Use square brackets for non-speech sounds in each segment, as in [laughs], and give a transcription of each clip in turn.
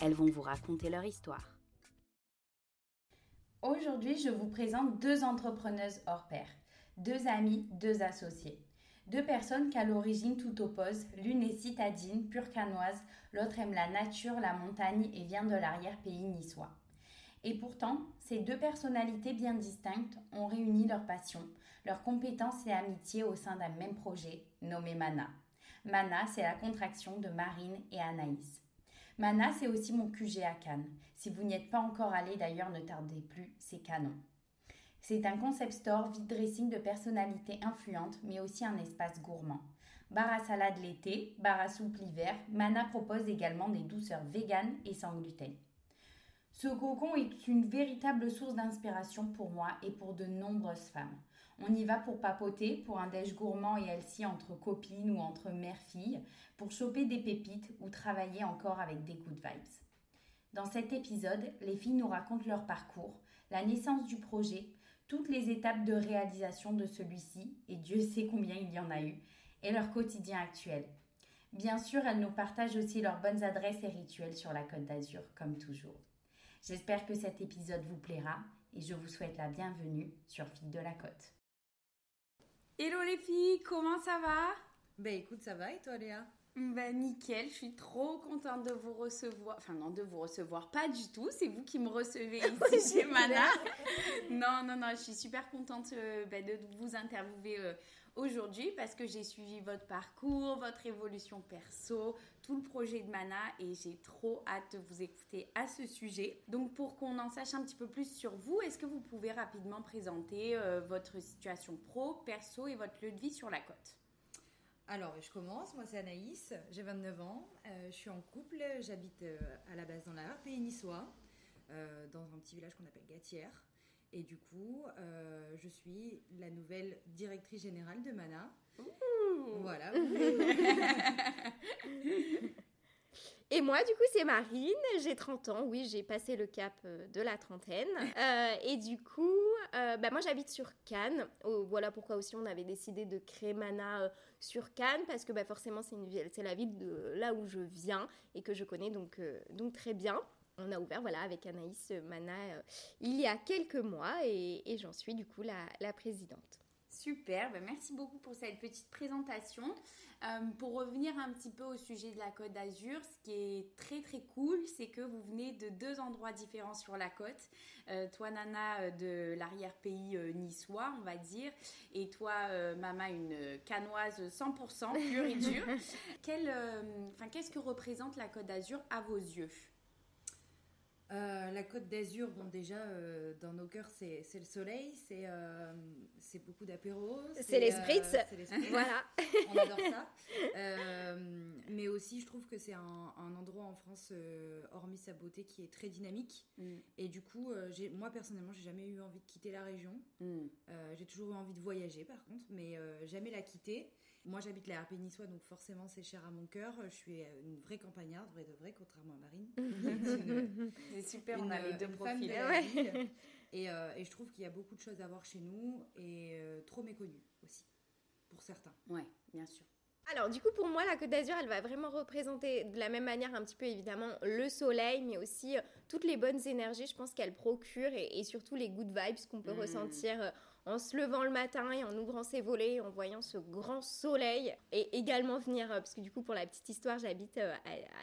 elles vont vous raconter leur histoire. Aujourd'hui, je vous présente deux entrepreneuses hors pair, deux amies, deux associées. Deux personnes qu'à l'origine tout oppose, l'une est citadine, pure canoise, l'autre aime la nature, la montagne et vient de l'arrière-pays niçois. Et pourtant, ces deux personnalités bien distinctes ont réuni leurs passions, leurs compétences et amitiés au sein d'un même projet, nommé Mana. Mana, c'est la contraction de Marine et Anaïs. Mana, c'est aussi mon QG à Cannes. Si vous n'y êtes pas encore allé, d'ailleurs, ne tardez plus, c'est canon. C'est un concept store vide dressing de personnalités influentes, mais aussi un espace gourmand. Bar à salade l'été, bar à soupe l'hiver, Mana propose également des douceurs véganes et sans gluten. Ce cocon est une véritable source d'inspiration pour moi et pour de nombreuses femmes. On y va pour papoter, pour un déj gourmand et healthy entre copines ou entre mères-filles, pour choper des pépites ou travailler encore avec des good vibes. Dans cet épisode, les filles nous racontent leur parcours, la naissance du projet, toutes les étapes de réalisation de celui-ci, et Dieu sait combien il y en a eu, et leur quotidien actuel. Bien sûr, elles nous partagent aussi leurs bonnes adresses et rituels sur la Côte d'Azur, comme toujours. J'espère que cet épisode vous plaira et je vous souhaite la bienvenue sur Filles de la Côte. Hello les filles, comment ça va? Ben écoute, ça va et toi Léa? Ben nickel, je suis trop contente de vous recevoir. Enfin non, de vous recevoir, pas du tout, c'est vous qui me recevez [laughs] ici chez Mana. non, non, non, je suis super contente euh, ben, de vous interviewer euh, aujourd'hui parce que j'ai suivi votre parcours, votre évolution perso, tout le projet de Mana et j'ai trop hâte de vous écouter à ce sujet. Donc pour qu'on en sache un petit peu plus sur vous, est-ce que vous pouvez rapidement présenter euh, votre situation pro, perso et votre lieu de vie sur la côte? Alors, je commence. Moi, c'est Anaïs. J'ai 29 ans. Euh, je suis en couple. J'habite euh, à la base dans la pays niçois, dans un petit village qu'on appelle Gatière. Et du coup, euh, je suis la nouvelle directrice générale de Mana. Voilà. [laughs] Et moi, du coup, c'est Marine, j'ai 30 ans, oui, j'ai passé le cap euh, de la trentaine. [laughs] Euh, et du coup, bah, moi, j'habite sur Cannes. Oh, voilà pourquoi aussi on avait décidé de créer Mana sur Cannes, parce que bah, forcément, c'est la ville de là où je viens et que je connais donc, donc très bien on a ouvert voilà, avec Anaïs Mana euh, il y a quelques mois et, j'en suis du coup la, présidente. Super, ben, merci beaucoup pour cette petite présentation. Euh, pour revenir un petit peu au sujet de la Côte d'Azur, ce qui est très très cool, c'est que vous venez de deux endroits différents sur la côte. Euh, toi Nana de l'arrière-pays niçois, on va dire, et toi Mama une canoise 100% pure et dure. [laughs] Qu'est-ce que représente la Côte d'Azur à vos yeux? Euh, la Côte d'Azur, bon déjà euh, dans nos cœurs c'est le soleil, c'est euh, beaucoup d'apéros. C'est les spritz, voilà. On adore ça. mais aussi je trouve que c'est un, endroit en France, hormis sa beauté, qui est très dynamique. Mm. Et du coup, moi personnellement j'ai jamais eu envie de quitter la région. Mm. j'ai toujours eu envie de voyager par contre, mais jamais la quitter. Moi, j'habite la RP niçois, donc forcément, c'est cher à mon cœur. Je suis euh, une vraie campagnarde, vraie de vraie, contrairement à Marine. [laughs] c'est super, on a les deux profils. et, euh, et, je trouve qu'il y a beaucoup de choses à voir chez nous et euh, trop méconnues aussi, pour certains. Ouais, bien sûr. Alors du coup pour moi la Côte d'Azur elle va vraiment représenter de la même manière un petit peu évidemment le soleil mais aussi toutes les bonnes énergies je pense qu'elle procure et, surtout les good vibes qu'on peut mmh. ressentir en se levant le matin et en ouvrant ses volets, en voyant ce grand soleil, et également venir, euh, parce que du coup pour la petite histoire, j'habite euh,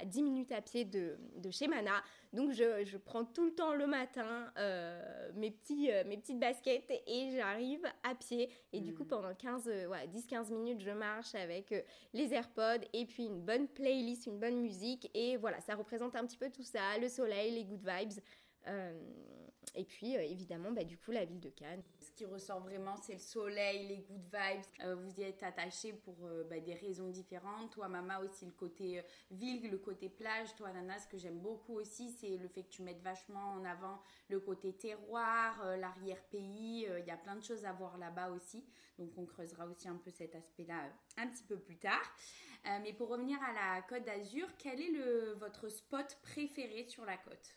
à, 10 minutes à pied de, chez Mana, donc je, prends tout le temps le matin euh, mes, petits, mes petites baskets et j'arrive à pied, et du coup hmm. pendant 15, 10-15 minutes je marche avec les AirPods et puis une bonne playlist, une bonne musique, et voilà, ça représente un petit peu tout ça, le soleil, les good vibes. et puis, évidemment, bah, du coup, la ville de Cannes. Qui ressort vraiment, c'est le soleil, les good vibes. vous y êtes attaché pour bah, des raisons différentes. Toi, Mama, aussi le côté ville, le côté plage. Toi, Nana, ce que j'aime beaucoup aussi, c'est le fait que tu mettes vachement en avant le côté terroir, l'arrière-pays. Il y a plein de choses à voir là-bas aussi. Donc, on creusera aussi un peu cet aspect-là un petit peu plus tard. Euh, mais pour revenir à la Côte d'Azur, quel est le, votre spot préféré sur la côte?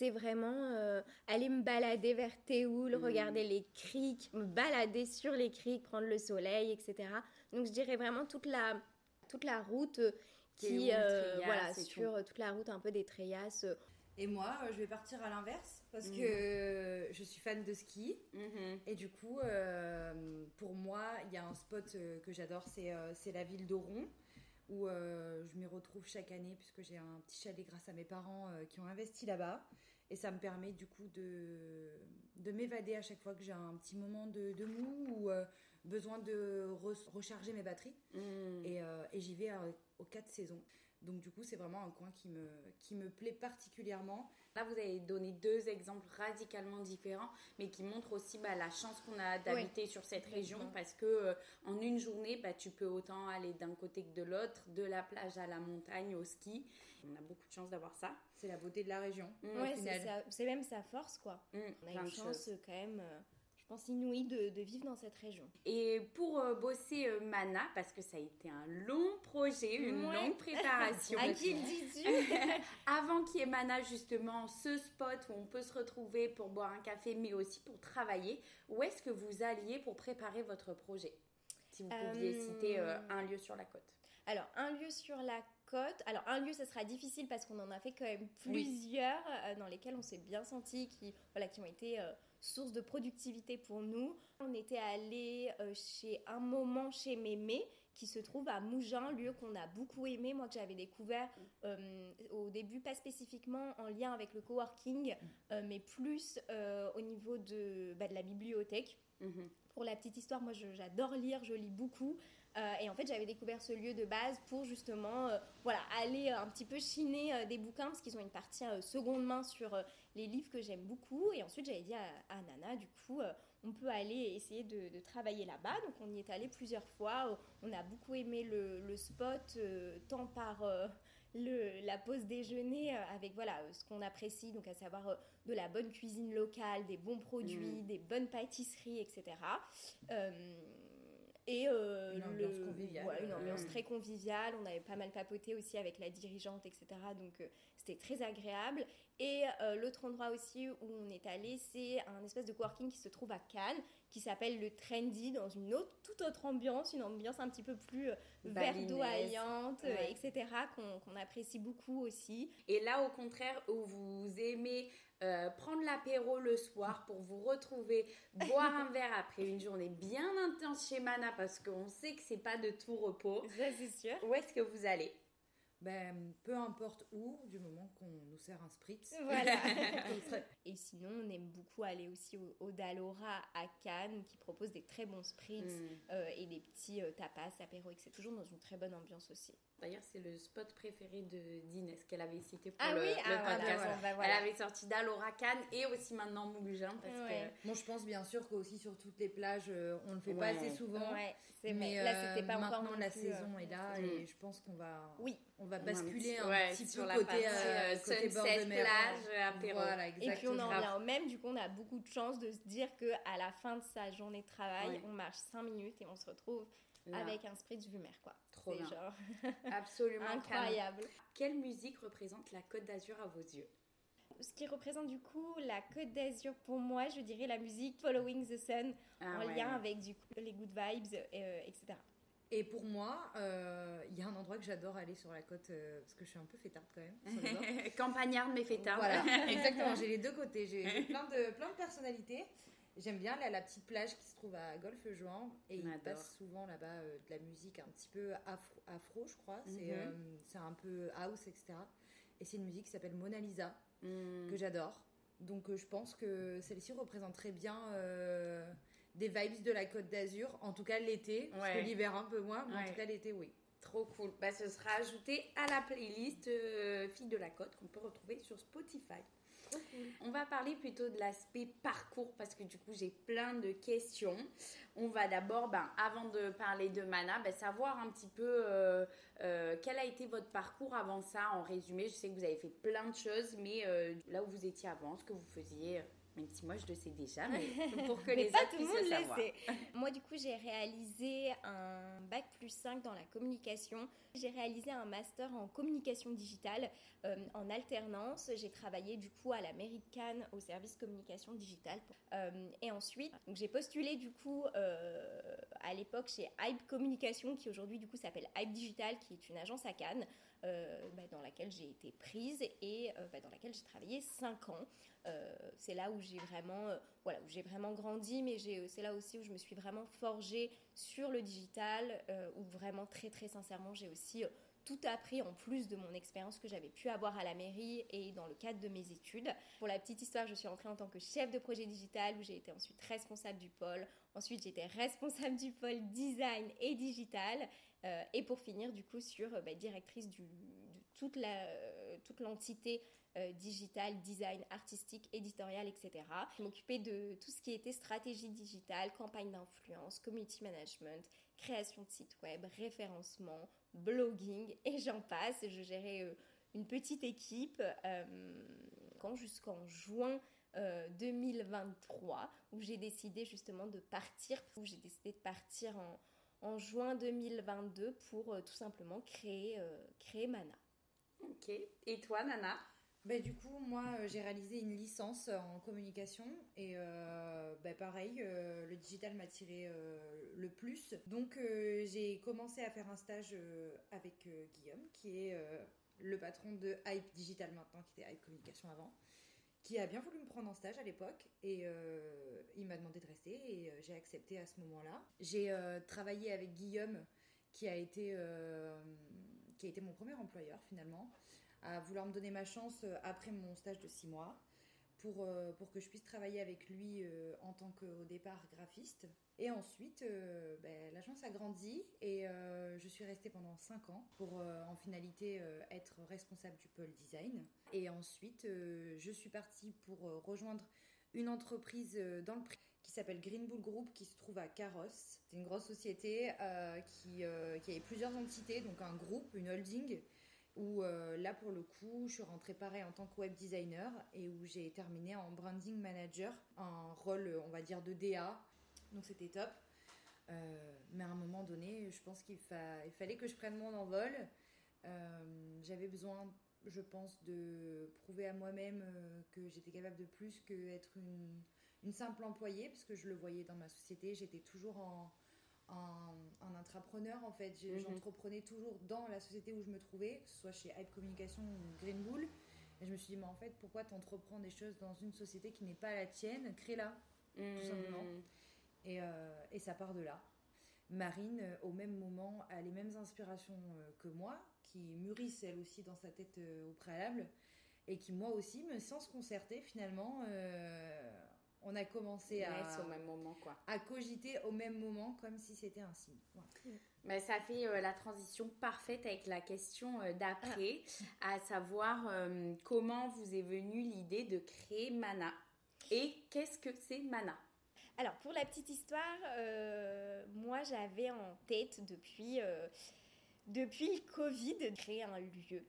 C'est vraiment euh, aller me balader vers Théoul, mmh. regarder les criques, me balader sur les criques, prendre le soleil, etc. Donc je dirais vraiment toute la, toute la route euh, qui, voilà, sur toute la route un peu des Treyas. Et moi, je vais partir à l'inverse parce mmh. que je suis fan de ski. Mmh. Et du coup, pour moi, il y a un spot que j'adore, c'est la ville d'Oron où euh, je m'y retrouve chaque année puisque j'ai un petit chalet grâce à mes parents euh, qui ont investi là-bas. Et ça me permet du coup de, de m'évader à chaque fois que j'ai un petit moment de, de mou ou euh, besoin de recharger mes batteries. Mmh. Et, et j'y vais aux quatre saisons. Donc du coup, c'est vraiment un coin qui me, qui me plaît particulièrement. Là, vous avez donné deux exemples radicalement différents, mais qui montrent aussi bah, la chance qu'on a d'habiter sur cette région, parce que euh, en une journée, bah, tu peux autant aller d'un côté que de l'autre, de la plage à la montagne, au ski. On a beaucoup de chance d'avoir ça. C'est la beauté de la région. Mmh, c'est même sa force, quoi. Mmh, on a une chance quand même. Euh, pense, inouï de, de, vivre dans cette région. Et pour euh, bosser euh, Mana, parce que ça a été un long projet, une longue préparation. [laughs] à qui [laughs] Avant qu'il y ait Mana, justement, ce spot où on peut se retrouver pour boire un café, mais aussi pour travailler, où est-ce que vous alliez pour préparer votre projet? Si vous pouviez euh, citer un lieu sur la côte. Alors, un lieu sur la côte. Alors, un lieu, ça sera difficile parce qu'on en a fait quand même plusieurs dans lesquels on s'est bien senti, qui, voilà, qui ont été source de productivité pour nous. On était allé euh, chez un moment chez Mémé qui se trouve à Mougins, lieu qu'on a beaucoup aimé, moi que j'avais découvert euh, au début, pas spécifiquement en lien avec le coworking, euh, mais plus au niveau de, bah, de la bibliothèque. Mhm. Pour la petite histoire, moi j'adore lire, je lis beaucoup. Et en fait, j'avais découvert ce lieu de base pour justement voilà, aller un petit peu chiner des bouquins, parce qu'ils ont une partie seconde main sur les livres que j'aime beaucoup. Et ensuite, j'avais dit à, Nana, du coup, euh, on peut aller essayer de, travailler là-bas. Donc, on y est allé plusieurs fois. On a beaucoup aimé le, spot, euh, tant par euh, le, la pause déjeuner, avec voilà ce qu'on apprécie, donc à savoir de la bonne cuisine locale, des bons produits, mmh. des bonnes pâtisseries, etc. Et une ambiance conviviale. une ambiance très conviviale. On avait pas mal papoté aussi avec la dirigeante, etc. Donc c'était très agréable. Et euh, l'autre endroit aussi où on est allé, c'est un espèce de coworking qui se trouve à Cannes, qui s'appelle le Trendy, dans une autre, toute autre ambiance, une ambiance un petit peu plus euh, verdoyante, etc., qu'on apprécie beaucoup aussi. Et là, au contraire, où vous aimez euh, prendre l'apéro le soir pour vous retrouver, boire un [laughs] verre après une journée bien intense chez Mana, parce qu'on sait que c'est pas de tout repos. Ça, c'est sûr. Où est-ce que vous allez? Ben, peu importe où, du moment qu'on nous sert un spritz. Voilà. [laughs] et sinon, on aime beaucoup aller aussi au, Dalora à Cannes, qui propose des très bons spritz mm. euh, et des petits euh, tapas, apéro, et c'est toujours dans une très bonne ambiance aussi. D'ailleurs, c'est le spot préféré de d'Inès qu'elle avait cité pour ah le, oui ah, podcast. Bah Elle avait sorti Dalora Cannes et aussi maintenant Mougin. Parce que... Bon, je pense bien sûr qu'aussi sur toutes les plages, euh, on le fait pas assez souvent. mais là, c'était pas maintenant encore la saison est là et je pense qu'on va. Oui on va basculer un petit, peu côté, euh, côté bord de mer. plage, apéro. Voilà, et puis on en revient au même, du coup on a beaucoup de chance de se dire que à la fin de sa journée de travail, on marche 5 minutes et on se retrouve avec un spritz Vumer quoi. Trop bien. Genre... [laughs] Absolument incroyable. Quelle musique représente la Côte d'Azur à vos yeux? Ce qui représente du coup la Côte d'Azur pour moi, je dirais la musique Following the Sun ah en lien avec du coup les good vibes, euh, etc. Et pour moi, euh, il y a un endroit que j'adore aller sur la côte, euh, parce que je suis un peu fêtarde quand même. [laughs] Campagnarde mais fêtarde. Voilà, [laughs] exactement. J'ai les deux côtés. J'ai plein de, plein de personnalités. J'aime bien la petite plage qui se trouve à Golfe-Juan. Et il passe souvent là-bas euh, de la musique un petit peu afro, afro je crois. Mhm. C'est un peu house, etc. Et c'est une musique qui s'appelle Mona Lisa, mhm. que j'adore. Donc je pense que celle-ci représente très bien des vibes de la Côte d'Azur, en tout cas l'été, parce que l'hiver un peu moins, mais en tout cas l'été, oui. Trop cool. Bah, ce sera ajouté à la playlist euh, Fille de la Côte qu'on peut retrouver sur Spotify. On va parler plutôt de l'aspect parcours parce que du coup j'ai plein de questions. On va d'abord, ben, avant de parler de Mana, ben, savoir un petit peu euh, euh, quel a été votre parcours avant ça en résumé? Je sais que vous avez fait plein de choses, mais là où vous étiez avant, ce que vous faisiez même si moi je le sais déjà, mais [laughs] pour que les autres puissent le savoir. moi du coup j'ai réalisé un bac plus 5 dans la communication. J'ai réalisé un master en communication digitale euh, en alternance. J'ai travaillé du coup à la mairie de Cannes au service communication digitale. Euh, et ensuite, j'ai postulé du coup euh, à l'époque chez Hype Communication qui aujourd'hui du coup s'appelle Hype Digital qui est une agence à Cannes. Bah, dans laquelle j'ai été prise et bah, dans laquelle j'ai travaillé 5 ans. Euh, c'est là où j'ai vraiment, euh, voilà, où j'ai vraiment grandi, mais c'est là aussi où je me suis vraiment forgée sur le digital, euh, où vraiment très très sincèrement j'ai aussi tout appris en plus de mon expérience que j'avais pu avoir à la mairie et dans le cadre de mes études. Pour la petite histoire, je suis entrée en tant que chef de projet digital où j'ai été ensuite responsable du pôle. Ensuite, j'étais responsable du pôle design et digital. Et pour finir, du coup, sur bah, directrice de toute l'entité euh, digital, design artistique, éditorial, etc. Je m'occupais de tout ce qui était stratégie digitale, campagne d'influence, community management, création de sites web, référencement, blogging [laughs] et j'en passe. Je gérais euh, une petite équipe euh, jusqu'en juin 2023 où j'ai décidé justement de partir, j'ai décidé de partir en, en, juin 2022 pour tout simplement créer, créer Mana. Ok. Et toi, Nana? Bah, du coup, moi, euh, j'ai réalisé une licence en communication et euh, bah, pareil, euh, le digital m'a tiré le plus. Donc, j'ai commencé à faire un stage avec Guillaume, qui est le patron de Hype Digital maintenant, qui était Hype Communication avant, qui a bien voulu me prendre en stage à l'époque et il m'a demandé de rester et j'ai accepté à ce moment-là. J'ai travaillé avec Guillaume, qui a été qui a été mon premier employeur finalement à vouloir me donner ma chance euh, après mon stage de six mois pour, euh, pour que je puisse travailler avec lui euh, en tant qu'au départ graphiste. Et ensuite, ben, l'agence a grandi et je suis restée pendant cinq ans pour en finalité être responsable du pôle design. Et ensuite, je suis partie pour rejoindre une entreprise dans le qui s'appelle Green Bull Group qui se trouve à Carros. C'est une grosse société qui, qui avait plusieurs entités, donc un groupe, une holding où euh, là pour le coup je suis rentrée pareil en tant que web designer et où j'ai terminé en branding manager, un rôle on va dire de DA, donc c'était top. Euh, mais à un moment donné, je pense qu'il fallait que je prenne mon envol. Euh, j'avais besoin, je pense, de prouver à moi-même que j'étais capable de plus qu'être une, une simple employée, parce que je le voyais dans ma société, j'étais toujours en, un, intrapreneur en fait. Mhm. J'entreprenais toujours dans la société où je me trouvais, que ce soit chez Hype Communication ou Green Bull. Et je me suis dit, mais en fait, pourquoi t'entreprends des choses dans une société qui n'est pas la tienne? Crée-la, tout mhm. simplement. Et, euh, et, ça part de là. Marine, euh, au même moment, a les mêmes inspirations euh, que moi, qui mûrissent elle aussi dans sa tête au préalable, et qui moi aussi, me sans se concerter finalement, on a commencé à, au même moment, quoi. à cogiter au même moment, comme si c'était un signe. Mais ça fait euh, la transition parfaite avec la question euh, d'après, ah. à savoir euh, comment vous est venue l'idée de créer Mana et qu'est-ce que c'est Mana? Alors pour la petite histoire, moi j'avais en tête depuis depuis le Covid de créer un lieu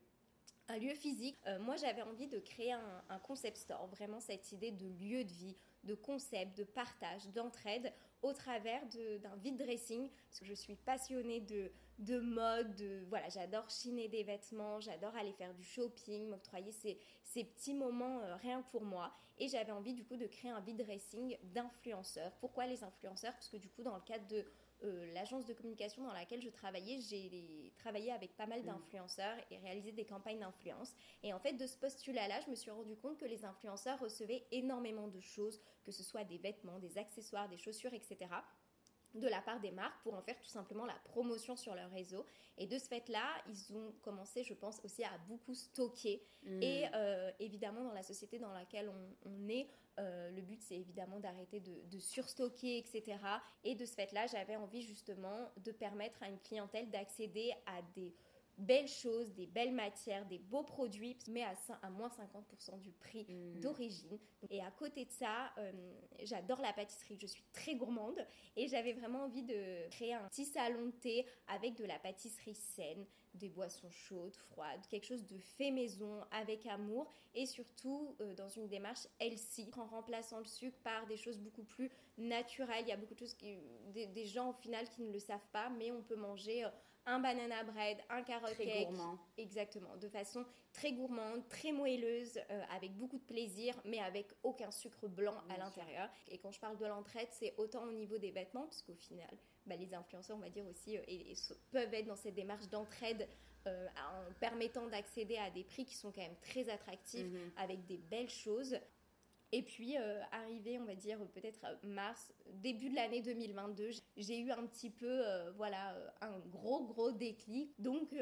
un lieu physique. moi, j'avais envie de créer un, un, concept store, vraiment cette idée de lieu de vie, de concepts, de partage, d'entraide au travers d'un vide dressing. Parce que je suis passionnée de, de mode, de, voilà, j'adore chiner des vêtements, j'adore aller faire du shopping, m'octroyer ces, ces, petits moments euh, rien pour moi. Et j'avais envie du coup de créer un vide dressing d'influenceurs. Pourquoi les influenceurs? Parce que du coup dans le cadre de euh, l'agence de communication dans laquelle je travaillais, j'ai travaillé avec pas mal mm. d'influenceurs et réalisé des campagnes d'influence. Et en fait, de ce postulat-là, je me suis rendu compte que les influenceurs recevaient énormément de choses, que ce soit des vêtements, des accessoires, des chaussures, etc de la part des marques pour en faire tout simplement la promotion sur leur réseau. Et de ce fait-là, ils ont commencé, je pense, aussi à beaucoup stocker. Mm. Et euh, évidemment, dans la société dans laquelle on, est, le but, c'est évidemment d'arrêter de, de, surstocker, etc. Et de ce fait-là, j'avais envie justement de permettre à une clientèle d'accéder à des belles choses, des belles matières, des beaux produits, mais à, à moins 50% du prix mm. d'origine. Et à côté de ça, euh, j'adore la pâtisserie, je suis très gourmande et j'avais vraiment envie de créer un petit salon de thé avec de la pâtisserie saine, des boissons chaudes, froides, quelque chose de fait maison avec amour et surtout euh, dans une démarche healthy en remplaçant le sucre par des choses beaucoup plus naturelles. Il y a beaucoup de choses qui, des, gens au final qui ne le savent pas, mais on peut manger euh, un banana bread, un carrot très cake. Gourmand. Exactement, de façon très gourmande, très moelleuse, euh, avec beaucoup de plaisir, mais avec aucun sucre blanc à l'intérieur. Et quand je parle de l'entraide, c'est autant au niveau des vêtements, parce qu'au final, bah, les influenceurs, on va dire aussi, euh, et, peuvent être dans cette démarche d'entraide. Euh, en permettant d'accéder à des prix qui sont quand même très attractifs mhm. avec des belles choses. Et puis, euh, arrivé, on va dire, peut-être mars, début de l'année 2022, j'ai eu un petit peu, euh, voilà, euh, un gros, gros déclic. Donc,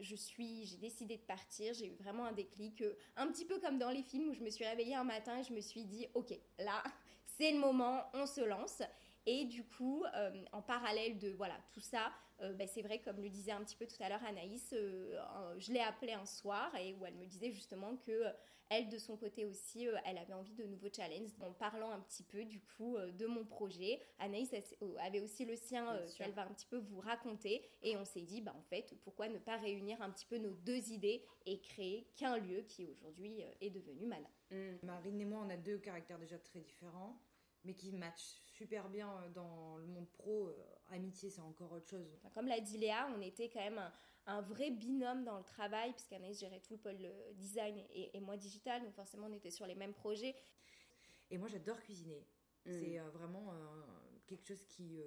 je suis, j'ai décidé de partir. J'ai eu vraiment un déclic, un petit peu comme dans les films où je me suis réveillée un matin et je me suis dit, ok, là, [laughs] c'est le moment, on se lance. Et du coup, en parallèle de voilà tout ça, ben, c'est vrai, comme le disait un petit peu tout à l'heure Anaïs, je l'ai appelée un soir et où elle me disait justement que elle, de son côté aussi, euh, elle avait envie de nouveaux challenges. En parlant un petit peu, du coup, euh, de mon projet, Anaïs euh, avait aussi le sien qu'elle va un petit peu vous raconter. Et on s'est dit, bah, en fait, pourquoi ne pas réunir un petit peu nos deux idées et créer qu'un lieu qui aujourd'hui est devenu Mana. Mm. Marine et moi, on a deux caractères déjà très différents mais qui matchent super bien dans le monde pro. amitié, c'est encore autre chose. comme l'a dit Léa, on était quand même un vrai binôme dans le travail, puisqu'Anaïs gérait tout le pôle euh, design et, moi digital, donc forcément on était sur les mêmes projets. Et moi j'adore cuisiner. Mm. C'est euh, vraiment euh, quelque chose qui,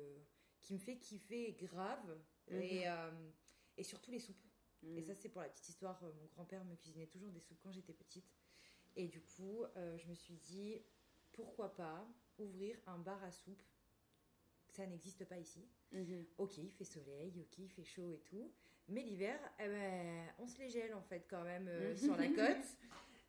qui me fait kiffer grave, et, mm-hmm. et, surtout les soupes. Mm. Et ça c'est pour la petite histoire, mon grand-père me cuisinait toujours des soupes quand j'étais petite. Et du coup, je me suis dit, pourquoi pas ouvrir un bar à soupe ça n'existe pas ici. Mm-hmm. Ok, il fait soleil, ok, il fait chaud et tout. Mais l'hiver, eh ben, on se les gèle en fait quand même euh, sur la [laughs] côte.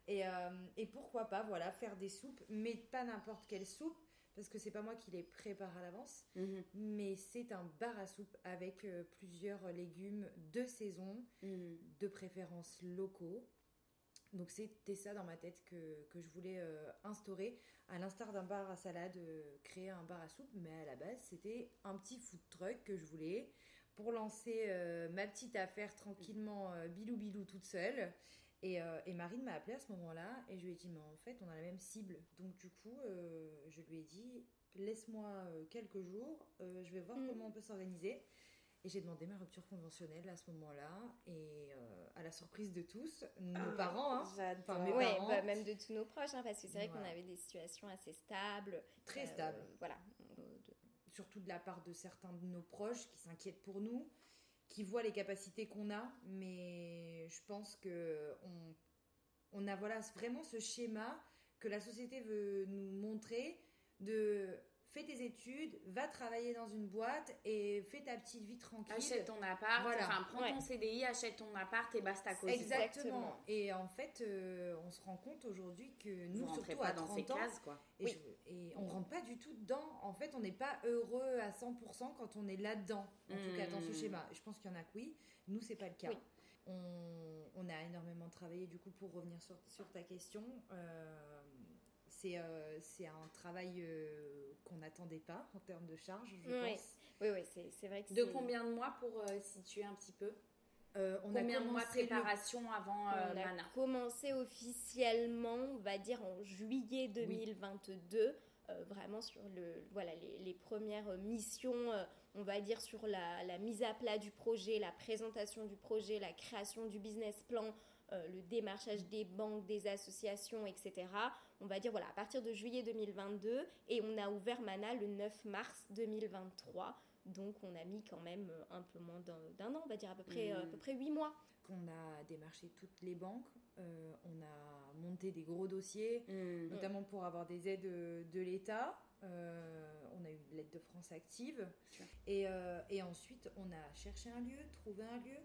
Et, euh, et, pourquoi pas, voilà, faire des soupes, mais pas n'importe quelle soupe, parce que c'est pas moi qui les prépare à l'avance, mhm. mais c'est un bar à soupe avec euh, plusieurs légumes de saison, mhm. de préférence locaux. Donc c'était ça dans ma tête que, que je voulais instaurer, à l'instar d'un bar à salade, créer un bar à soupe, mais à la base c'était un petit food truck que je voulais pour lancer euh, ma petite affaire tranquillement, euh, bilou bilou toute seule. Et, euh, et Marine m'a appelé à ce moment-là et je lui ai dit, mais en fait, on a la même cible. Donc du coup, je lui ai dit, laisse-moi quelques jours, je vais voir mm. comment on peut s'organiser. Et j'ai demandé ma rupture conventionnelle à ce moment-là, et à la surprise de tous, nos ah, parents, hein, enfin mes parents. Bah, même de tous nos proches, hein, parce que c'est vrai qu'on avait des situations assez stables. Très stables. Voilà, surtout de la part de certains de nos proches qui s'inquiètent pour nous, qui voient les capacités qu'on a, mais je pense que on, a voilà vraiment ce schéma que la société veut nous montrer de fais tes études, va travailler dans une boîte et fais ta petite vie tranquille. Achète ton appart, enfin prends ton CDI, achète ton appart et basta cause. Exactement. Et en fait, euh, on se rend compte aujourd'hui que nous, surtout pas à 30 dans ces ans, cases, quoi. Et, et on rentre pas du tout dedans. En fait, on n'est pas heureux à 100% quand on est là-dedans. En tout cas, dans ce hmm. schéma. Je pense qu'il y en a que oui. Nous, c'est pas le cas. On, on, a énormément travaillé du coup pour revenir sur, sur ta question. Euh, euh, c'est un travail euh, qu'on n'attendait pas en termes de charge, je oui. pense. Oui, oui, c'est vrai que De combien de mois pour euh, situer un petit peu? On Combien de mois de préparation avant on a commencé officiellement, on va dire en juillet 2022, vraiment sur le, voilà, les, les premières missions, on va dire sur la, la, mise à plat du projet, la présentation du projet, la création du business plan, euh, le démarchage des banques, des associations, etc. On va dire, voilà, à partir de juillet 2022, et on a ouvert Mana le 9 mars 2023. Donc on a mis quand même euh, un peu moins d'un an, on va dire à peu près, à peu près 8 mois. On a démarché toutes les banques, euh, on a monté des gros dossiers, mmh. notamment pour avoir des aides de, l'État. On a eu l'aide de France Active. Et, et, ensuite, on a cherché un lieu, trouvé un lieu,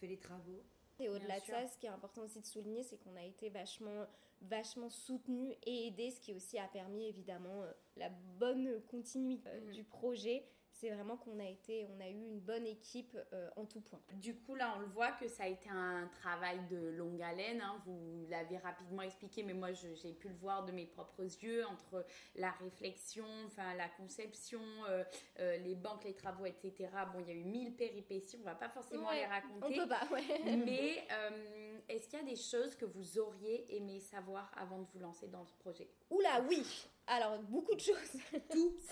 fait les travaux, Et au-delà de ça, ce qui est important aussi de souligner, c'est qu'on a été vachement, vachement soutenu et aidé, ce qui aussi a permis évidemment euh, la bonne continuité mm. du projet c'est vraiment qu'on a été, on a eu une bonne équipe euh, en tout point. Du coup, là, on le voit que ça a été un travail de longue haleine. Hein. Vous l'avez rapidement expliqué, mais moi, j'ai pu le voir de mes propres yeux entre la réflexion, enfin la conception, euh, euh, les banques, les travaux, etc. Bon, il y a eu mille péripéties. On va pas forcément les raconter. On peut pas. Ouais. [laughs] Mais est-ce qu'il y a des choses que vous auriez aimé savoir avant de vous lancer dans ce projet? Oula, oui. Alors, beaucoup de choses. Tout. [laughs]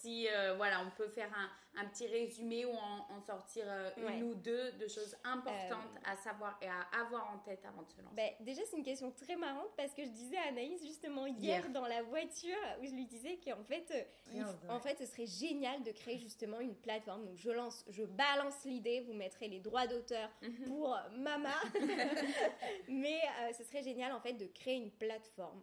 Si, euh, voilà, on peut faire un, un petit résumé ou en, sortir euh, une ou deux de choses importantes euh, à savoir et à avoir en tête avant de se lancer ben, Déjà, c'est une question très marrante parce que je disais à Anaïs justement hier, dans la voiture où je lui disais qu'en fait, euh, en fait, ce serait génial de créer justement une plateforme. Donc, je lance, je balance l'idée, vous mettrez les droits d'auteur mhm. pour Mama. [laughs] [laughs] Mais ce serait génial en fait de créer une plateforme.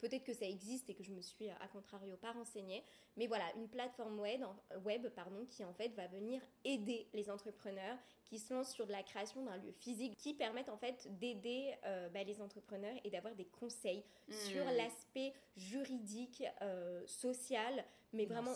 Peut-être que ça existe et que je me suis à contrario pas renseignée. Mais voilà, une plateforme web, web pardon, qui en fait va venir aider les entrepreneurs qui se lancent sur de la création d'un lieu physique qui permettent en fait d'aider euh, bah, les entrepreneurs et d'avoir des conseils sur hmm. l'aspect juridique, euh, social, mais vraiment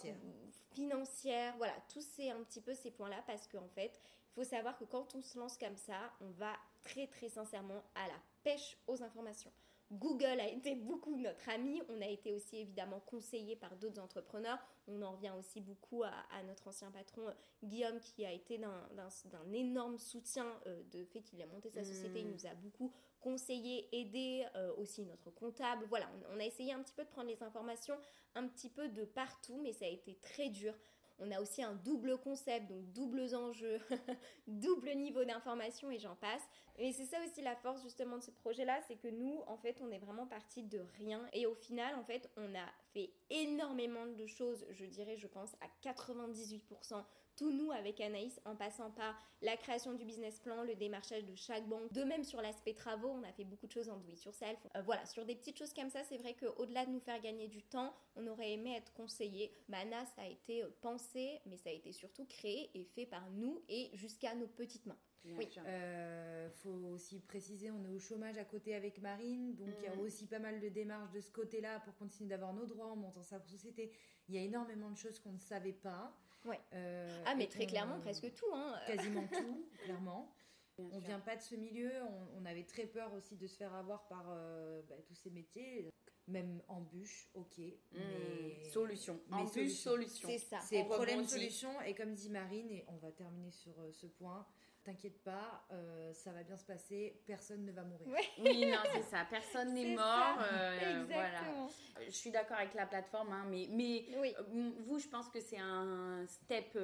financière. Voilà, tous ces un petit peu ces points-là parce qu'en fait, il faut savoir que quand on se lance comme ça, on va très très sincèrement à la pêche aux informations. Google a été beaucoup notre ami. On a été aussi évidemment conseillé par d'autres entrepreneurs. On en revient aussi beaucoup à, notre ancien patron euh, Guillaume qui a été d'un énorme soutien euh, de fait qu'il a monté sa société. Il hmm. nous a beaucoup conseillé, aidé, euh, aussi notre comptable. Voilà, on, a essayé un petit peu de prendre les informations un petit peu de partout, mais ça a été très dur. On a aussi un double concept, donc doubles enjeux, [laughs] double niveau d'information et j'en passe. Et c'est ça aussi la force justement de ce projet-là, c'est que nous, en fait, on est vraiment parti de rien. Et au final, en fait, on a fait énormément de choses, je dirais, je pense, à 98% tout nous avec Anaïs en passant par la création du business plan, le démarchage de chaque banque. De même sur l'aspect travaux, on a fait beaucoup de choses en do it yourself. Euh, voilà, sur des petites choses comme ça, c'est vrai qu'au-delà de nous faire gagner du temps, on aurait aimé être conseillé. Mana, ça a été euh, pensé, mais ça a été surtout créé et fait par nous et jusqu'à nos petites mains. oui. Euh, faut aussi préciser, on est au chômage à côté avec Marine, donc il y a mm. aussi pas mal de démarches de ce côté-là pour continuer d'avoir nos droits en montant sa société. Il y a énormément de choses qu'on ne savait pas. Ouais. Euh, ah, mais très clairement, presque tout. Hein. [laughs] Quasiment tout, clairement. on vient pas de ce milieu, on, avait très peur aussi de se faire avoir par euh, bah, tous ces métiers. Même embûche, ok, hmm. mais solution. Embûche, solution. C'est ça. C'est problème solution. Et comme dit Marine, et on va terminer sur euh, ce point, t'inquiète pas, euh, ça va bien se passer, personne ne va mourir. Oui, non, c'est ça, personne [laughs] n'est mort. Euh, voilà. Je suis d'accord avec la plateforme, hein, mais, mais euh, vous, je pense que c'est un step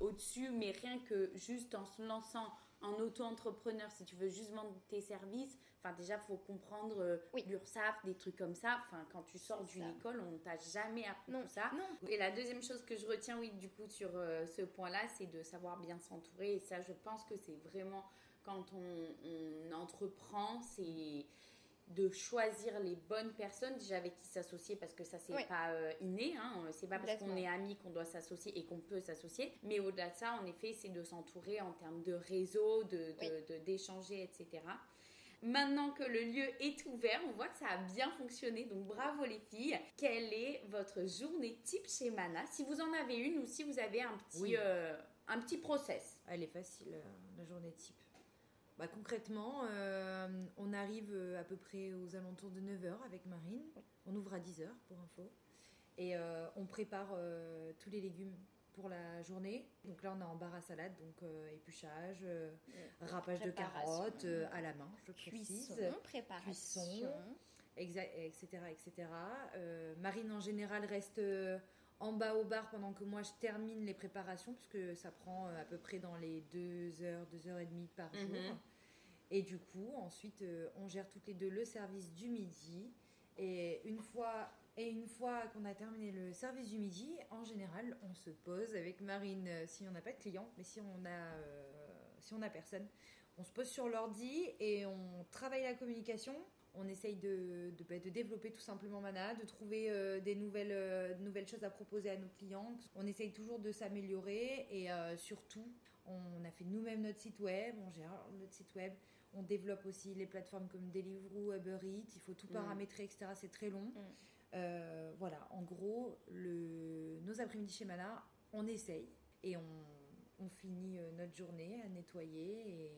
au-dessus, mais rien que juste en se lançant en auto-entrepreneur, si tu veux juste vendre tes services, enfin déjà, faut comprendre euh, l'URSAF, des trucs comme ça. Enfin, quand tu sors d'une école, on t'a jamais appris tout ça. Et la deuxième chose que je retiens, oui, du coup, sur euh, ce point-là, c'est de savoir bien s'entourer. Et ça, je pense que c'est vraiment quand on, entreprend, c'est de choisir les bonnes personnes déjà avec qui s'associer parce que ça c'est pas euh, inné hein. c'est pas parce qu'on est amis qu'on doit s'associer et qu'on peut s'associer mais au-delà de ça en effet c'est de s'entourer en termes de réseau de d'échanger etc Maintenant que le lieu est ouvert, on voit que ça a bien fonctionné, donc bravo les filles. Quelle est votre journée type chez Mana? Si vous en avez une ou si vous avez un petit, euh, un petit process. Elle est facile, euh, la journée type. Bah, concrètement, euh, on arrive à peu près aux alentours de 9h avec Marine. On ouvre à 10h pour info. Et on prépare tous les légumes pour la journée. Donc là, on est en bar à salade, donc euh, épluchage, euh, râpage de carottes euh, à la main, je précise. Cuisson, préparation. Cuisson, etc. etc. Marine, en général, reste en bas au bar pendant que moi, je termine les préparations, puisque ça prend à peu près dans les 2 heures, 2 heures et demie par mhm. jour. Et du coup, ensuite, on gère toutes les deux le service du midi. Et une fois et une fois qu'on a terminé le service du midi, en général, on se pose avec Marine euh, si on n'a pas de clients, mais si on a, euh, si on a personne, on se pose sur l'ordi et on travaille la communication. On essaye de, de, bah, de développer tout simplement Mana, de trouver euh, des nouvelles, nouvelles choses à proposer à nos clients. On essaye toujours de s'améliorer et surtout, on a fait nous-mêmes notre site web, on gère notre site web, On développe aussi les plateformes comme Deliveroo, Uber Eats. Il faut tout mm. paramétrer, etc. C'est très long. Mm. Euh, voilà, en gros, le, nos après-midi chez Mana, on essaye et on, finit euh, notre journée à nettoyer et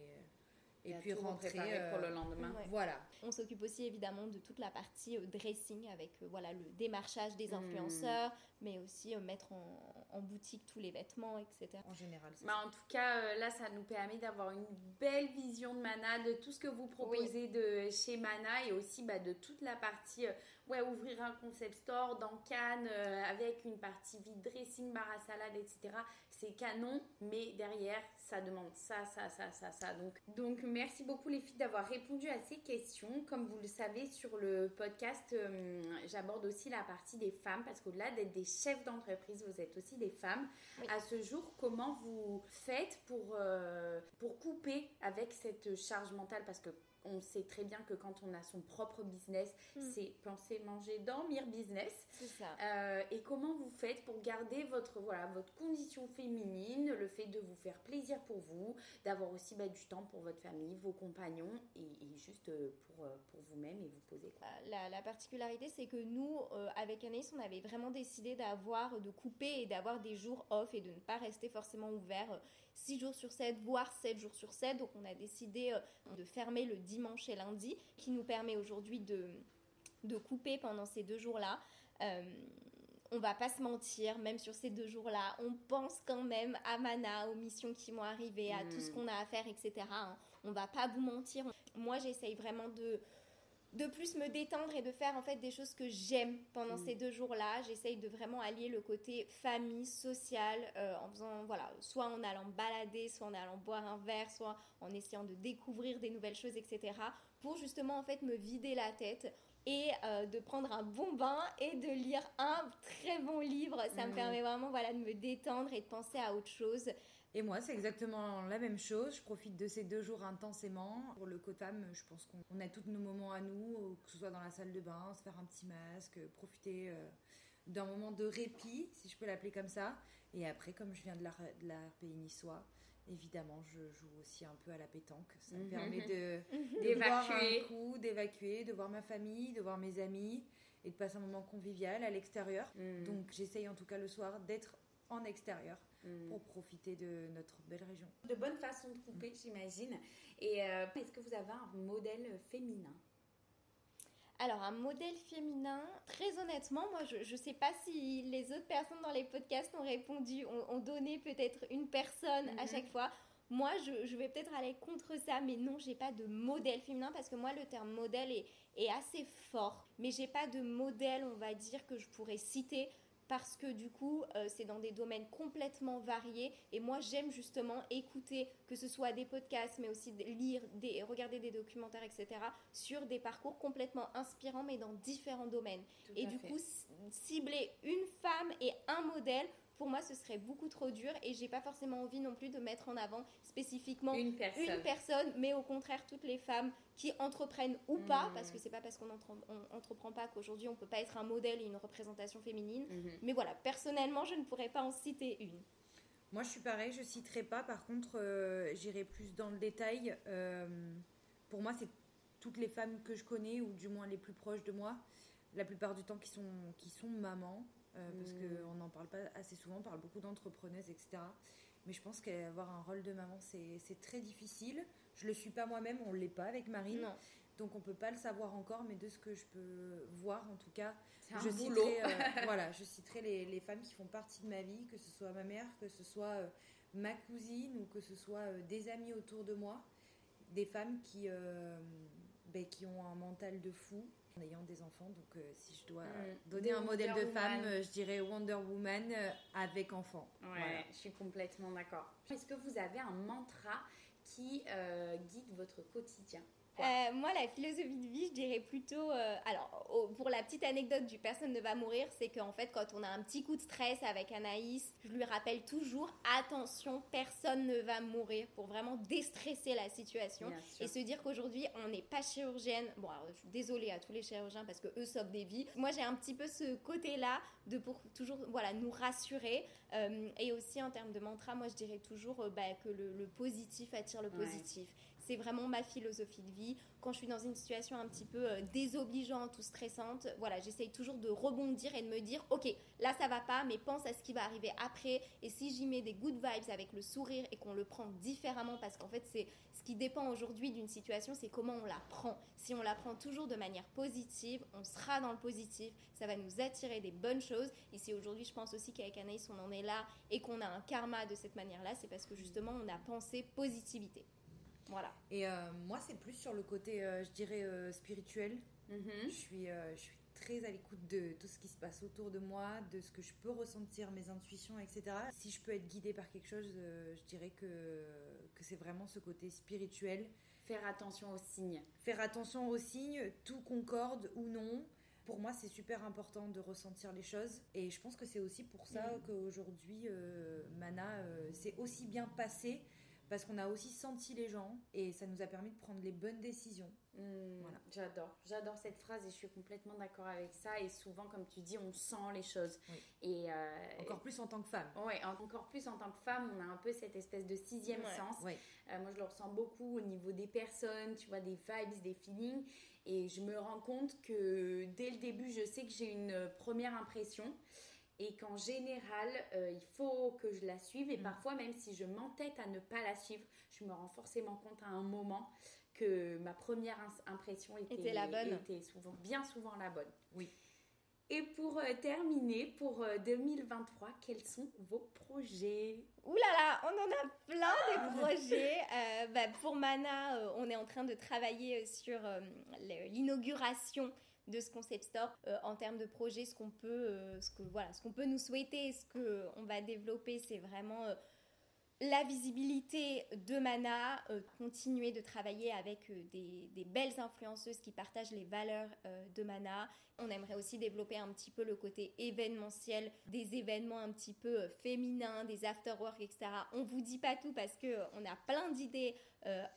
et, puis rentrer pour le euh, lendemain. Voilà. On s'occupe aussi évidemment de toute la partie euh, dressing avec euh, voilà le démarchage des hmm. influenceurs, mais aussi mettre en, boutique tous les vêtements, etc. En général. Bah, en tout cas, là, ça nous permet d'avoir une belle vision de Mana, de tout ce que vous proposez de chez Mana et aussi bah, de toute la partie ouais, ouvrir un concept store dans Cannes avec une partie vide dressing, bar à salade, etc. C'est canon, mais derrière, ça demande ça, ça, ça, ça, ça. Donc, donc merci beaucoup les filles d'avoir répondu à ces questions. Comme vous le savez, sur le podcast, euh, j'aborde aussi la partie des femmes parce qu'au-delà d'être des chefs d'entreprise, vous êtes aussi des femmes. À ce jour, comment vous faites pour, euh, pour couper avec cette charge mentale? Parce que on sait très bien que quand on a son propre business, hmm. c'est penser, manger, dormir business. C'est ça. Euh, et comment vous faites pour garder votre, voilà, votre condition féminine, le fait de vous faire plaisir pour vous, d'avoir aussi bah, du temps pour votre famille, vos compagnons et, juste euh, pour, euh, pour vous-même et vous poser quoi. La, la particularité, c'est que nous, avec Anaïs, on avait vraiment décidé d'avoir, de couper et d'avoir des jours off et de ne pas rester forcément ouvert 6 jours sur 7, voire 7 jours sur 7. Donc on a décidé de fermer le dimanche et lundi, qui nous permet aujourd'hui de, de couper pendant ces deux jours-là. Euh, on va pas se mentir, même sur ces deux jours-là, on pense quand même à Mana, aux missions qui vont arriver, à tout ce mm. qu'on a à faire, etc. Hein. On va pas vous mentir. Moi, j'essaye vraiment de, de plus me détendre et de faire en fait des choses que j'aime pendant mm. ces deux jours-là. J'essaye de vraiment allier le côté famille, social, euh, en faisant, voilà, soit en allant balader, soit en allant boire un verre, soit en essayant de découvrir des nouvelles choses, etc. Pour justement en fait me vider la tête et euh, de prendre un bon bain et de lire un très bon livre. Ça me mm. permet vraiment voilà, de me détendre et de penser à autre chose. Et moi, c'est exactement la même chose. Je profite de ces deux jours intensément. Pour le Cotam, je pense qu'on a tous nos moments à nous, que ce soit dans la salle de bain, se faire un petit masque, profiter euh, d'un moment de répit, si je peux l'appeler comme ça. Et après, comme je viens de l'art pays niçois, évidemment, je joue aussi un peu à la pétanque. Ça me mhm. permet de [laughs] d'évacuer, un coup, d'évacuer, de voir ma famille, de voir mes amis et de passer un moment convivial à l'extérieur. Mhm. Donc, j'essaye en tout cas le soir d'être en extérieur Mm. pour profiter de notre belle région. De bonnes façons de couper, j'imagine. Et euh, est-ce que vous avez un modèle féminin? Alors, un modèle féminin, très honnêtement, moi, je ne sais pas si les autres personnes dans les podcasts ont répondu, ont, donné peut-être une personne à mm-hmm. chaque fois. Moi, je, vais peut-être aller contre ça, mais non, j'ai pas de modèle féminin parce que moi, le terme modèle est, est assez fort. Mais j'ai pas de modèle, on va dire, que je pourrais citer parce que du coup, euh, c'est dans des domaines complètement variés. Et moi, j'aime justement écouter, que ce soit des podcasts, mais aussi lire, des, regarder des documentaires, etc., sur des parcours complètement inspirants, mais dans différents domaines. et du coup, cibler une femme et un modèle, pour moi, ce serait beaucoup trop dur et j'ai pas forcément envie non plus de mettre en avant spécifiquement une personne, mais au contraire toutes les femmes qui entreprennent ou pas, mmh. parce que c'est pas parce qu'on entreprend pas qu'aujourd'hui on peut pas être un modèle et une représentation féminine. Mmh. Mais voilà, personnellement, je ne pourrais pas en citer une. Moi, je suis pareil, je citerai pas. Par contre, euh, j'irai plus dans le détail. Euh, pour moi, c'est toutes les femmes que je connais, ou du moins les plus proches de moi, la plupart du temps qui sont, qui sont mamans, euh, parce mmh. qu'on n'en parle pas assez souvent, on parle beaucoup d'entrepreneuses, etc. Mais je pense qu'avoir un rôle de maman, c'est très difficile. Je le suis pas moi-même, on l'est pas avec Marine. Donc on peut pas le savoir encore, mais de ce que je peux voir en tout cas, je citerai, euh, [laughs] voilà, je citerai les, femmes qui font partie de ma vie, que ce soit ma mère, que ce soit euh, ma cousine ou que ce soit euh, des amis autour de moi, des femmes qui, ben, qui ont un mental de fou en ayant des enfants. Donc si je dois mm. donner un modèle de femme, je dirais Wonder Woman avec enfant. Ouais, je suis complètement d'accord. Est-ce que vous avez un mantra qui euh, guide votre quotidien? Euh, moi, la philosophie de vie, je dirais plutôt. Euh, alors, pour la petite anecdote du personne ne va mourir, c'est qu'en fait, quand on a un petit coup de stress avec Anaïs, je lui rappelle toujours attention, personne ne va mourir pour vraiment déstresser la situation et se dire qu'aujourd'hui, on n'est pas chirurgienne. Bon, alors, je suis désolée à tous les chirurgiens parce que eux sauvent des vies. Moi, j'ai un petit peu ce côté-là de pour toujours voilà, nous rassurer. Euh, et aussi, en termes de mantra, moi, je dirais toujours bah, que le, positif attire le positif c'est vraiment ma philosophie de vie. Quand je suis dans une situation un petit peu euh, désobligeante ou stressante, voilà, j'essaye toujours de rebondir et de me dire, ok, là ça va pas, mais pense à ce qui va arriver après. Et si j'y mets des good vibes avec le sourire et qu'on le prend différemment, parce qu'en fait c'est ce qui dépend aujourd'hui d'une situation, c'est comment on la prend. Si on la prend toujours de manière positive, on sera dans le positif, ça va nous attirer des bonnes choses. Et si aujourd'hui je pense aussi qu'avec Anaïs on en est là et qu'on a un karma de cette manière-là, c'est parce que justement on a pensé positivité. Voilà. Et euh, moi, c'est plus sur le côté, euh, je dirais, euh, spirituel. Mm-hmm. je, suis, je suis très à l'écoute de tout ce qui se passe autour de moi, de ce que je peux ressentir, mes intuitions, etc. Si je peux être guidée par quelque chose, je dirais que, que c'est vraiment ce côté spirituel. Faire attention aux signes. Faire attention aux signes, tout concorde ou non. Pour moi, c'est super important de ressentir les choses. Et je pense que c'est aussi pour ça mm. qu'aujourd'hui, Mana s'est aussi bien passé parce qu'on a aussi senti les gens et ça nous a permis de prendre les bonnes décisions. Hmm, voilà. J'adore, j'adore cette phrase et je suis complètement d'accord avec ça. Et souvent, comme tu dis, on sent les choses. Et euh, encore plus en tant que femme. Oui, encore plus en tant que femme, on a un peu cette espèce de sixième sens. Euh, moi, je le ressens beaucoup au niveau des personnes, tu vois, des vibes, des feelings. Et je me rends compte que dès le début, je sais que j'ai une première impression et qu'en général, euh, il faut que je la suive. Et mm. parfois, même si je m'entête à ne pas la suivre, je me rends forcément compte à un moment que ma première impression était, la bonne. était souvent, bien souvent la bonne. Oui. Et pour euh, terminer, pour 2023, euh, quels sont vos projets? Ouh là là, on en a plein des ah. projets. Bah, pour Mana, on est en train de travailler sur l'inauguration de ce concept store euh, en termes de projet ce qu'on peut euh, ce que voilà ce qu'on peut nous souhaiter ce que on va développer c'est vraiment euh, la visibilité de Mana, continuer de travailler avec des, des, belles influenceuses qui partagent les valeurs de Mana. On aimerait aussi développer un petit peu le côté événementiel, des événements un petit peu féminins, des after-work, etc. On vous dit pas tout parce qu'on a plein d'idées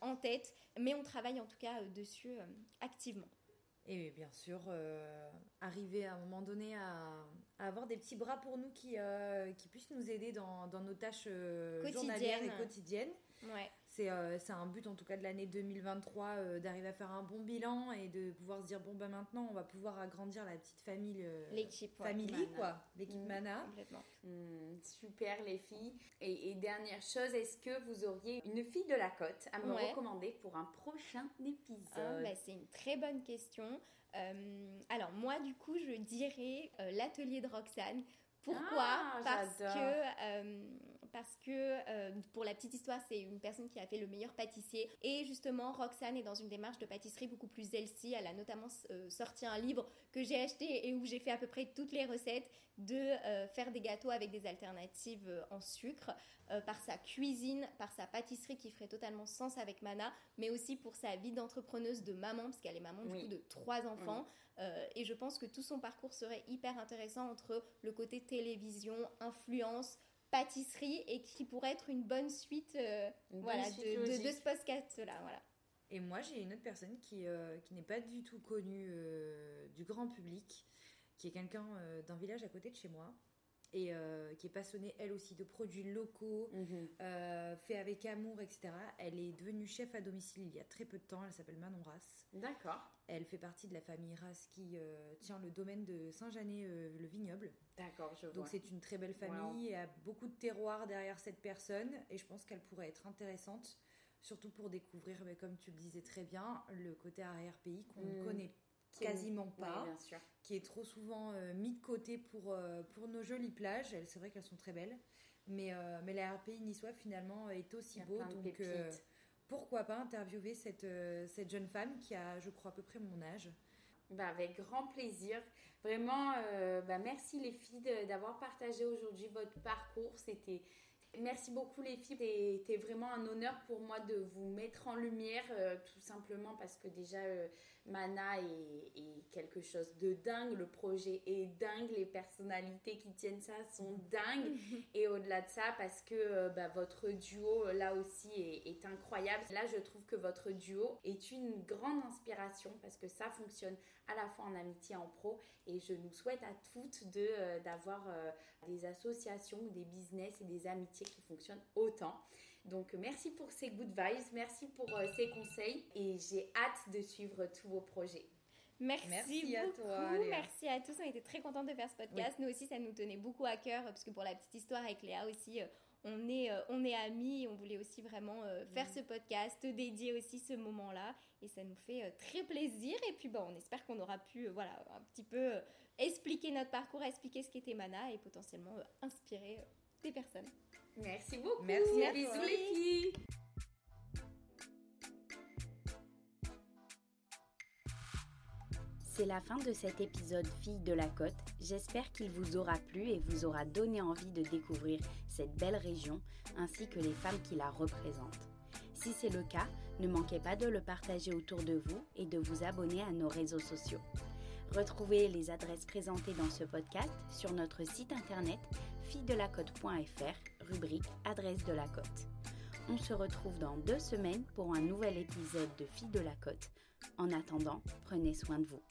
en tête, mais on travaille en tout cas dessus activement. Et bien sûr, euh, arriver à un moment donné à, avoir des petits bras pour nous qui, euh, qui puissent nous aider dans, dans nos tâches euh, journalières et quotidiennes. Ouais. Euh, c'est un but en tout cas de l'année 2023 euh, d'arriver à faire un bon bilan et de pouvoir se dire bon bah maintenant on va pouvoir agrandir la petite famille euh, l'équipe famille quoi l'équipe mmh, Mana. mmh, super les filles. Et, dernière chose est-ce que vous auriez une fille de la côte à me recommander pour un prochain épisode? ah, bah, c'est une très bonne question. Alors moi du coup je dirais l'atelier de Roxane pourquoi? Ah, Parce que parce que euh, pour la petite histoire, c'est une personne qui a fait le meilleur pâtissier. Et justement, Roxane est dans une démarche de pâtisserie beaucoup plus healthy. Elle a notamment euh, sorti un livre que j'ai acheté et où j'ai fait à peu près toutes les recettes de euh, faire des gâteaux avec des alternatives en sucre, par sa cuisine, par sa pâtisserie qui ferait totalement sens avec Mana, mais aussi pour sa vie d'entrepreneuse de maman, parce qu'elle est maman du coup de trois enfants. Et je pense que tout son parcours serait hyper intéressant entre le côté télévision, influence, pâtisserie et qui pourrait être une bonne suite, euh, voilà, de, de, ce podcast-là. Voilà. Et moi, j'ai une autre personne qui, euh, qui n'est pas du tout connue euh, du grand public, qui est quelqu'un d'un village à côté de chez moi, et qui est passionnée elle aussi de produits locaux, mhm. faits avec amour, etc. Elle est devenue chef à domicile il y a très peu de temps, elle s'appelle Manon Rass. D'accord. Elle fait partie de la famille Rass qui tient le domaine de Saint-Janet-le-Vignoble. D'accord, je vois. Donc c'est une très belle famille, il y a beaucoup de terroir derrière cette personne et je pense qu'elle pourrait être intéressante, surtout pour découvrir, mais comme tu le disais très bien, le côté arrière-pays qu'on ne mmh. connaît quasiment pas, qui est trop souvent euh, mis de côté pour, euh, pour nos jolies plages. C'est vrai qu'elles sont très belles, mais, euh, mais l'arrière-pays niçois finalement est aussi beau, donc pourquoi pas interviewer cette, cette jeune femme qui a, je crois, à peu près mon âge? Bah, avec grand plaisir. Vraiment, bah, merci les filles d'avoir partagé aujourd'hui votre parcours. C'était Merci beaucoup les filles, c'était vraiment un honneur pour moi de vous mettre en lumière, euh, tout simplement parce que déjà euh, Mana est, quelque chose de dingue, le projet est dingue, les personnalités qui tiennent ça sont dingues [laughs] et au-delà de ça parce que bah, votre duo là aussi est, est, incroyable. Là je trouve que votre duo est une grande inspiration parce que ça fonctionne à la fois en amitié en pro et je nous souhaite à toutes de euh, d'avoir euh, des associations des business et des amitiés qui fonctionnent autant. Donc merci pour ces good vibes, merci pour ces conseils et j'ai hâte de suivre tous vos projets. Merci, à toi. Merci à tous. On était très contents de faire ce podcast. Nous aussi, ça nous tenait beaucoup à cœur parce que pour la petite histoire avec Léa aussi, on est, euh, on est amis, on voulait aussi vraiment euh, faire ce podcast, dédier aussi ce moment-là, et ça nous fait euh, très plaisir. Et puis bon, on espère qu'on aura pu, voilà, un petit peu expliquer notre parcours, expliquer ce qu'était Mana et potentiellement inspirer des personnes. Merci beaucoup. Merci. Bisous les filles. C'est la fin de cet épisode Fille de la Côte. J'espère qu'il vous aura plu et vous aura donné envie de découvrir cette belle région ainsi que les femmes qui la représentent. Si c'est le cas, ne manquez pas de le partager autour de vous et de vous abonner à nos réseaux sociaux. Retrouvez les adresses présentées dans ce podcast sur notre site internet fille-de-la-côte.fr, rubrique Adresse de la Côte. On se retrouve dans deux semaines pour un nouvel épisode de Fille de la Côte. En attendant, prenez soin de vous.